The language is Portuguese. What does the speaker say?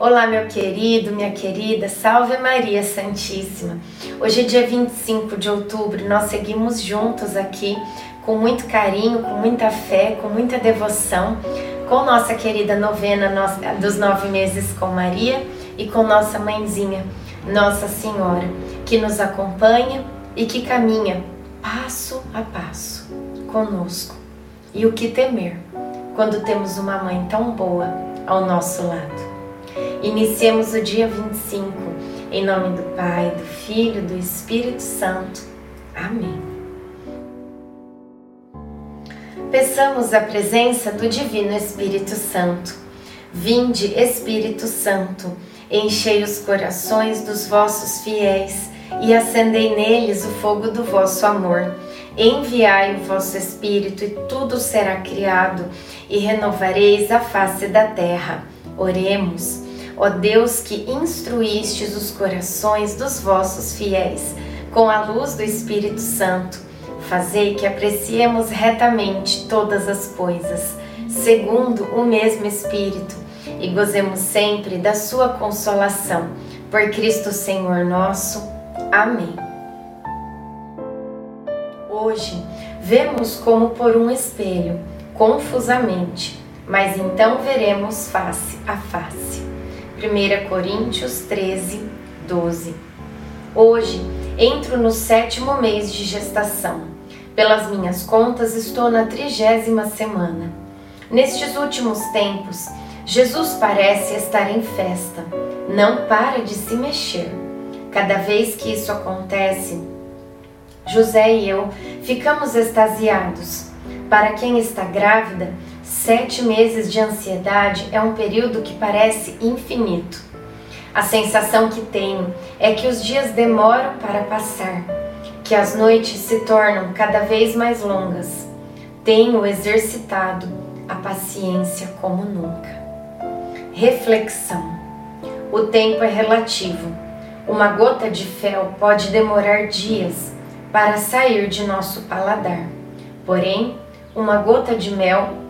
Olá, meu querido, minha querida, salve Maria Santíssima. Hoje é dia 25 de outubro, nós seguimos juntos aqui com muito carinho, com muita fé, com muita devoção, com nossa querida novena dos nove meses com Maria e com nossa mãezinha, Nossa Senhora, que nos acompanha e que caminha passo a passo conosco. E o que temer quando temos uma mãe tão boa ao nosso lado? Iniciemos o dia 25 em nome do Pai, do Filho, do Espírito Santo. Amém. Peçamos a presença do Divino Espírito Santo. Vinde, Espírito Santo, enchei os corações dos vossos fiéis e acendei neles o fogo do vosso amor. Enviai o vosso Espírito e tudo será criado, e renovareis a face da terra. Oremos. Ó Deus que instruístes os corações dos vossos fiéis com a luz do Espírito Santo, fazei que apreciemos retamente todas as coisas, segundo o mesmo Espírito, e gozemos sempre da sua consolação. Por Cristo Senhor nosso. Amém. Hoje vemos como por um espelho, confusamente, mas então veremos face a face. 1 Coríntios 13, 12. Hoje entro no sétimo mês de gestação. Pelas minhas contas, estou na trigésima semana. Nestes últimos tempos, Jesus parece estar em festa, não para de se mexer. Cada vez que isso acontece, José e eu ficamos extasiados. Para quem está grávida, Sete meses de ansiedade é um período que parece infinito. A sensação que tenho é que os dias demoram para passar, que as noites se tornam cada vez mais longas. Tenho exercitado a paciência como nunca. Reflexão: o tempo é relativo. Uma gota de fel pode demorar dias para sair de nosso paladar. Porém, uma gota de mel